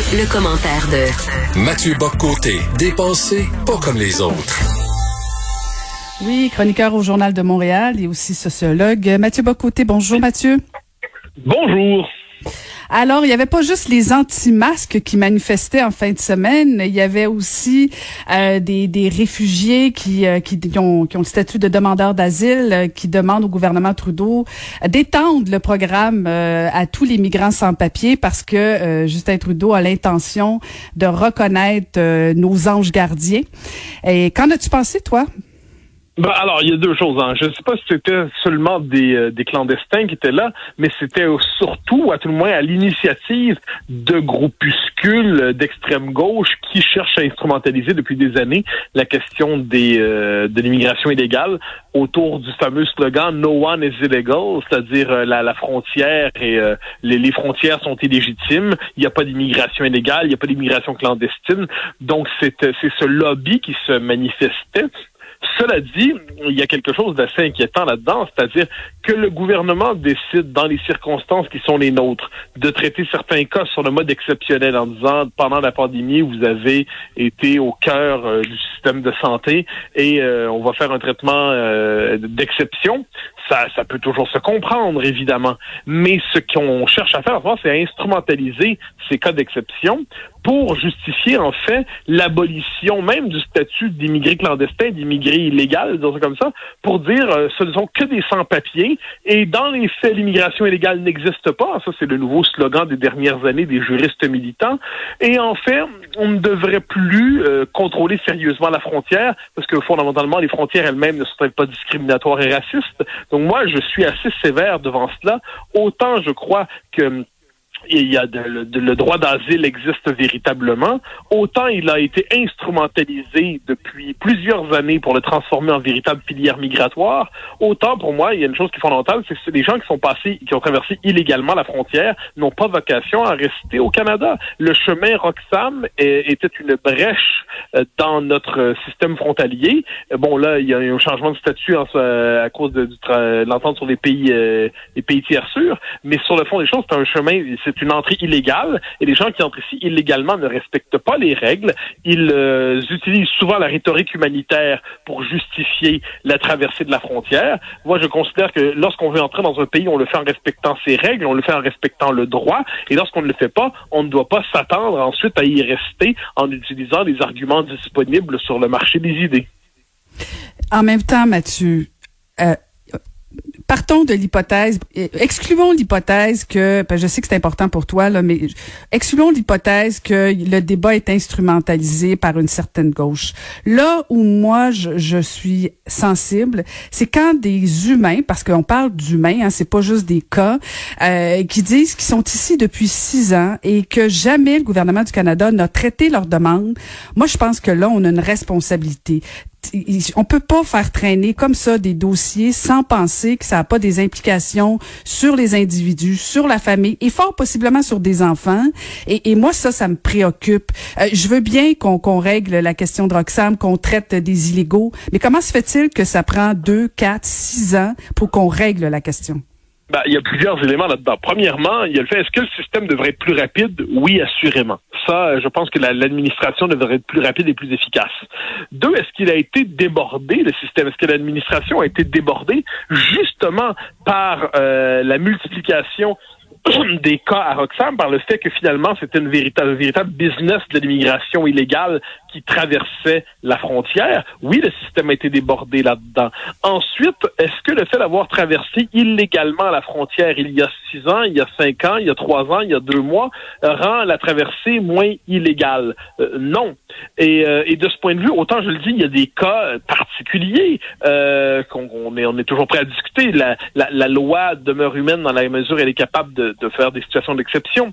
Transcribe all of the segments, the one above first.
Le, commentaire de Mathieu Boccoté, dépensé pas comme les autres. Oui, chroniqueur au Journal de Montréal et aussi sociologue. Mathieu Bocoté, bonjour Mathieu. Bonjour. Alors, il n'y avait pas juste les anti-masques qui manifestaient en fin de semaine, il y avait aussi euh, des, des, réfugiés qui, euh, qui, ont, qui, ont, le statut de demandeur d'asile, euh, qui demandent au gouvernement Trudeau d'étendre le programme à tous les migrants sans papier parce que Justin Trudeau a l'intention de reconnaître nos anges gardiens. Et qu'en as-tu pensé, toi? Ben alors, il y a deux choses. Hein. Je ne sais pas si c'était seulement des, euh, des, clandestins qui étaient là, mais c'était surtout, à tout le moins, à l'initiative de groupuscules d'extrême gauche qui cherchent à instrumentaliser depuis des années la question des, euh, de l'immigration illégale autour du fameux slogan No one is illegal, c'est-à-dire euh, la, la, frontière et les, les, frontières sont illégitimes. Il n'y a pas d'immigration illégale, il n'y a pas d'immigration clandestine. Donc c'est ce lobby qui se manifestait cela dit, il y a quelque chose d'assez inquiétant là-dedans, c'est-à-dire que le gouvernement décide, dans les circonstances qui sont les nôtres, de traiter certains cas sur le mode exceptionnel en disant, pendant la pandémie, vous avez été au cœur euh, du système de santé et euh, on va faire un traitement euh, d'exception. Ça, ça peut toujours se comprendre, évidemment. Mais ce qu'on cherche à faire, c'est instrumentaliser ces cas d'exception pour justifier en fait l'abolition même du statut d'immigré clandestin, d'immigré illégal, disons comme ça, pour dire euh, ce ne sont que des sans-papiers. Et dans les faits, l'immigration illégale n'existe pas. Ça, c'est le nouveau slogan des dernières années des juristes militants. Et en fait, on ne devrait plus euh, contrôler sérieusement la frontière parce que fondamentalement, les frontières elles-mêmes ne sont pas discriminatoires et racistes. Donc moi, je suis assez sévère devant cela. Autant je crois que il y a le droit d'asile existe véritablement, autant il a été instrumentalisé depuis plusieurs années pour le transformer en véritable filière migratoire, autant pour moi, il y a une chose qui est fondamentale, c'est que les gens qui sont passés, qui ont traversé illégalement la frontière, n'ont pas vocation à rester au Canada. Le chemin Roxham était une brèche euh, dans notre système frontalier. Bon, là, il y a un changement de statut à cause de, l'entente sur les pays, euh, les pays tiers sûrs, mais sur le fond des choses, c'est un chemin, c'est une entrée illégale et les gens qui entrent ici illégalement ne respectent pas les règles. Ils euh, utilisent souvent la rhétorique humanitaire pour justifier la traversée de la frontière. Moi, je considère que lorsqu'on veut entrer dans un pays, on le fait en respectant ses règles, on le fait en respectant le droit et lorsqu'on ne le fait pas, on ne doit pas s'attendre ensuite à y rester en utilisant les arguments disponibles sur le marché des idées. En même temps, Mathieu, euh, excluons l'hypothèse que, ben je sais que c'est important pour toi, là, mais excluons l'hypothèse que le débat est instrumentalisé par une certaine gauche. Là où moi je, je suis sensible, c'est quand des humains, parce qu'on parle d'humains, hein, c'est pas juste des cas, euh, qui disent qu'ils sont ici depuis six ans et que jamais le gouvernement du Canada n'a traité leur demande. Moi, je pense que là, on a une responsabilité on peut pas faire traîner comme ça des dossiers sans penser que ça n'a pas des implications sur les individus, sur la famille et fort possiblement sur des enfants. Et, moi, ça, ça me préoccupe. Euh, je veux bien qu'on règle la question de Roxham, qu'on traite des illégaux, mais comment se fait-il que ça prend deux, quatre, six ans pour qu'on règle la question? Ben, il y a plusieurs éléments là-dedans. Premièrement, il y a le fait, est-ce que le système devrait être plus rapide? Oui, assurément. Ça, je pense que l'administration devrait être plus rapide et plus efficace. Deux, est-ce qu'il a été débordé, le système? Est-ce que l'administration a été débordée justement par euh, la multiplication des cas à Roxham par le fait que finalement c'était une véritable, véritable business de l'immigration illégale qui traversait la frontière. Oui, le système a été débordé là-dedans. Ensuite, est-ce que le fait d'avoir traversé illégalement la frontière il y a six ans, il y a cinq ans, il y a trois ans, il y a deux mois, rend la traversée moins illégale? Euh, non. Et, euh, et, de ce point de vue, autant je le dis, il y a des cas particuliers euh, qu'on est, on est toujours prêt à discuter. La, la, la loi demeure humaine dans la mesure où elle est capable de, de faire des situations d'exception.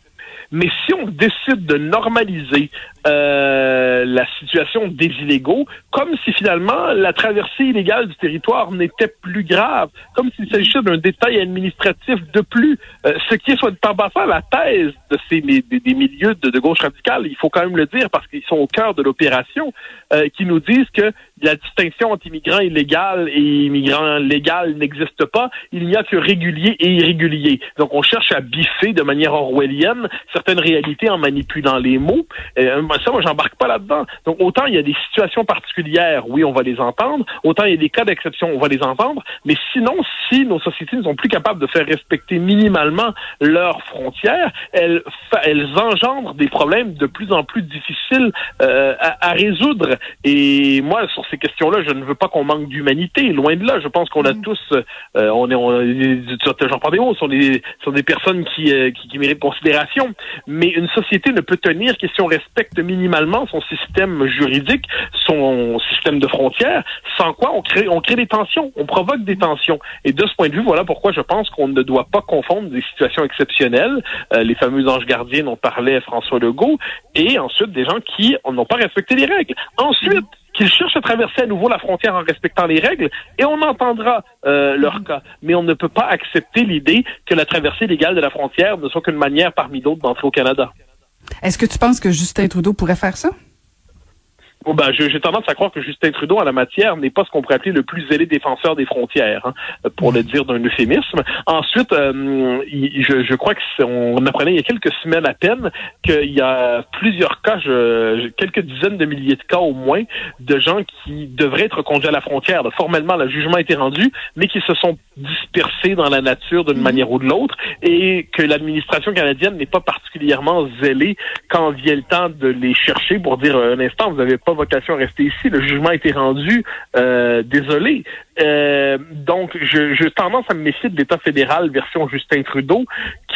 Mais si on décide de normaliser euh, la situation des illégaux, comme si finalement la traversée illégale du territoire n'était plus grave, comme s'il s'agissait d'un détail administratif de plus, euh, ce qui est soit de passant la thèse de ces des, milieux de, gauche radicale, il faut quand même le dire parce qu'ils sont au cœur de l'opération, euh, qui nous disent que la distinction entre immigrants illégaux et immigrants légaux n'existe pas. Il n'y a que réguliers et irréguliers. Donc, on cherche à biffer de manière orwellienne certaines réalités en manipulant les mots. Euh, ça, moi, j'embarque pas là-dedans. Donc, autant il y a des situations particulières, oui, on va les entendre. Autant il y a des cas d'exception, on va les entendre. Mais sinon, si nos sociétés ne sont plus capables de faire respecter minimalement leurs frontières, elles, elles engendrent des problèmes de plus en plus difficiles euh, à, à, résoudre. Et moi, sur ces questions-là, je ne veux pas qu'on manque d'humanité. Loin de là. Je pense qu'on a mm. tous, euh, on est, on, j'en parle des mots, sont des, sont des personnes qui, euh, qui, qui méritent considération. Mais une société ne peut tenir que si on respecte minimalement son système juridique, son système de frontières, sans quoi on crée, on crée des tensions, on provoque des tensions. Et de ce point de vue, voilà pourquoi je pense qu'on ne doit pas confondre des situations exceptionnelles, euh, les fameux anges gardiens dont parlait François Legault, et ensuite des gens qui n'ont pas respecté les règles. Ensuite, qu'ils cherchent à traverser à nouveau la frontière en respectant les règles, et on entendra euh, leur cas. Mais on ne peut pas accepter l'idée que la traversée légale de la frontière ne soit qu'une manière parmi d'autres d'entrer au Canada. Est-ce que tu penses que Justin Trudeau pourrait faire ça? Bon, ben, j'ai tendance à croire que Justin Trudeau, en la matière, n'est pas ce qu'on pourrait appeler le plus zélé défenseur des frontières, hein, pour le dire d'un euphémisme. Ensuite, euh, je, je, crois qu'on apprenait il y a quelques semaines à peine qu'il y a plusieurs cas, je, quelques dizaines de milliers de cas au moins, de gens qui devraient être conduits à la frontière. formellement, le jugement a été rendu, mais qui se sont dispersés dans la nature d'une mhm. manière ou de l'autre, et que l'administration canadienne n'est pas particulièrement zélée quand vient le temps de les chercher pour dire un instant, vous n'avez pas vocation à rester ici. Le jugement a été rendu. Euh, désolé. Euh, donc, je, tendance à me méfier de l'État fédéral version Justin Trudeau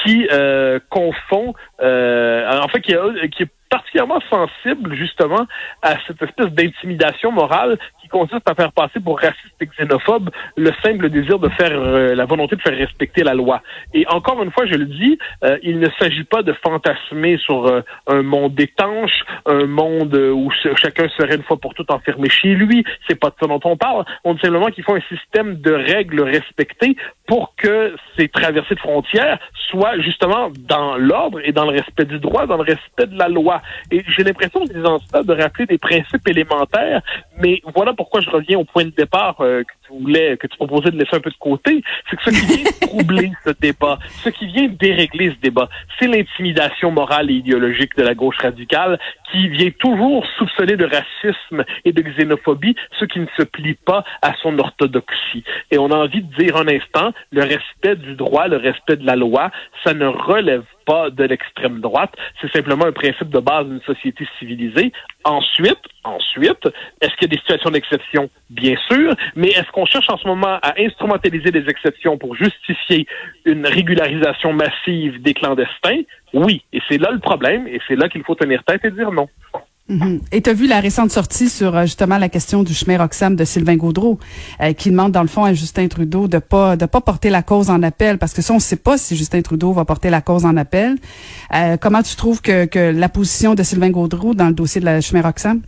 qui euh, confond, en fait, qui, qui est particulièrement sensible justement à cette espèce d'intimidation morale consiste à faire passer pour raciste et xénophobe le simple désir de faire euh, la volonté de faire respecter la loi. Et encore une fois, je le dis, euh, il ne s'agit pas de fantasmer sur euh, un monde étanche, un monde où chacun serait une fois pour toutes enfermé chez lui. C'est pas de ça dont on parle. On dit simplement qu'il faut un système de règles respectées pour que ces traversées de frontières soient justement dans l'ordre et dans le respect du droit, dans le respect de la loi. Et j'ai l'impression, des ça, de rappeler des principes élémentaires, mais voilà pourquoi je reviens au point de départ euh, voulais, que tu proposais de laisser un peu de côté, c'est que ce qui vient troubler ce débat, ce qui vient dérégler ce débat, c'est l'intimidation morale et idéologique de la gauche radicale qui vient toujours soupçonner de racisme et de xénophobie ceux qui ne se plient pas à son orthodoxie. Et on a envie de dire un instant, le respect du droit, le respect de la loi, ça ne relève pas de l'extrême droite. C'est simplement un principe de base d'une société civilisée. Ensuite, ensuite, est-ce qu'il y a des situations d'exception? Bien sûr, mais est-ce qu'on cherche en ce moment à instrumentaliser des exceptions pour justifier une régularisation massive des clandestins? Oui. Et c'est là le problème, et c'est là qu'il faut tenir tête et dire non. Mhm. Et tu as vu la récente sortie sur euh, justement la question du chemin Roxham de Sylvain Gaudreau, euh, qui demande dans le fond à Justin Trudeau de pas de pas porter la cause en appel, parce que ça on ne sait pas si Justin Trudeau va porter la cause en appel. Euh, comment tu trouves que, que la position de Sylvain Gaudreau dans le dossier de la chemin Roxham?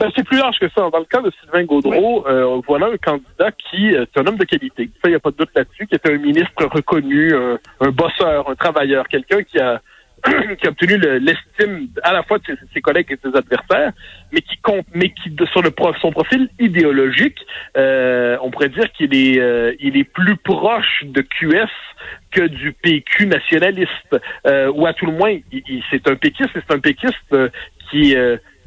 Ben, c'est plus large que ça. Dans le cas de Sylvain Gaudreau, voilà un candidat qui est un homme de qualité. Ça, il n'y a pas de doute là-dessus, qui est un ministre reconnu, un bosseur, un travailleur, quelqu'un qui a qui a obtenu l'estime à la fois de ses, collègues et de ses adversaires, mais qui compte, mais qui sur le son profil idéologique, euh, on pourrait dire qu'il est euh, il est plus proche de QS que du PQ nationaliste, euh, ou à tout le moins, c'est un péquiste, c'est un péquiste qui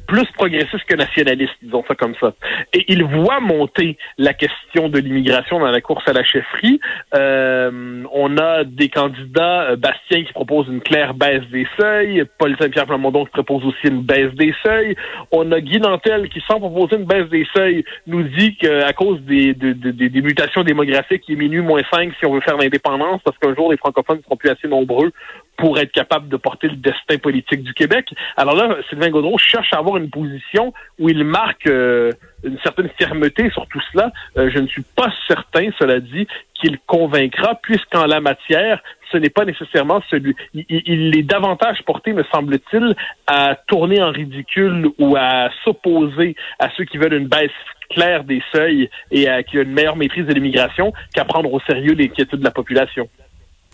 plus progressiste que nationaliste, disons ça comme ça. Et il voit monter la question de l'immigration dans la course à la chefferie. Euh, on a des candidats, euh, Bastien qui propose une claire baisse des seuils, Paul Saint-Pierre Plamondon qui propose aussi une baisse des seuils. On a Guy Nantel qui, sans proposer une baisse des seuils, nous dit qu'à cause des, des, mutations démographiques, il est moins 5 si on veut faire l'indépendance, parce qu'un jour les francophones ne seront plus assez nombreux pour être capable de porter le destin politique du Québec. Alors là, Sylvain Gaudreau cherche à avoir une position où il marque euh, une certaine fermeté sur tout cela. Euh, je ne suis pas certain, cela dit, qu'il convaincra, puisqu'en la matière, ce n'est pas nécessairement celui. Il, il est davantage porté, me semble-t-il, à tourner en ridicule ou à s'opposer à ceux qui veulent une baisse claire des seuils et à, qui a une meilleure maîtrise de l'immigration qu'à prendre au sérieux l'inquiétude de la population.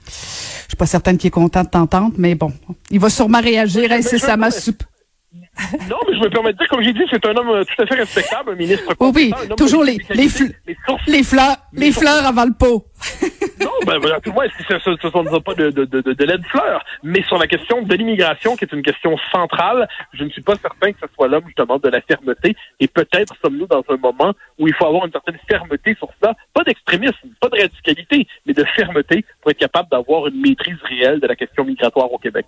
Je suis pas certaine qu'il est content de t'entendre, mais bon, il va sûrement réagir incessamment. Non, mais je me permets de dire, comme j'ai dit, c'est un homme euh, tout à fait respectable, un ministre. Oh oui, toujours les, les, les, fleurs, les fleurs avant le pot. non, ben, ben, tout le moins, ce ne sont pas de, de, de, de laide fleurs. Mais sur la question de l'immigration, qui est une question centrale, je ne suis pas certain que ce soit l'homme, justement, de la fermeté. Et peut-être sommes-nous dans un moment où il faut avoir une certaine fermeté sur ça. Pas d'extrémisme, pas de radicalité, mais de fermeté pour être capable d'avoir une maîtrise réelle de la question migratoire au Québec.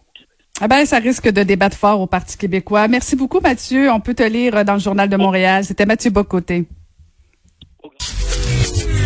Ah ben, ça risque de débattre fort au Parti québécois. Merci beaucoup, Mathieu. On peut te lire dans le Journal de Montréal. C'était Mathieu Bocoté.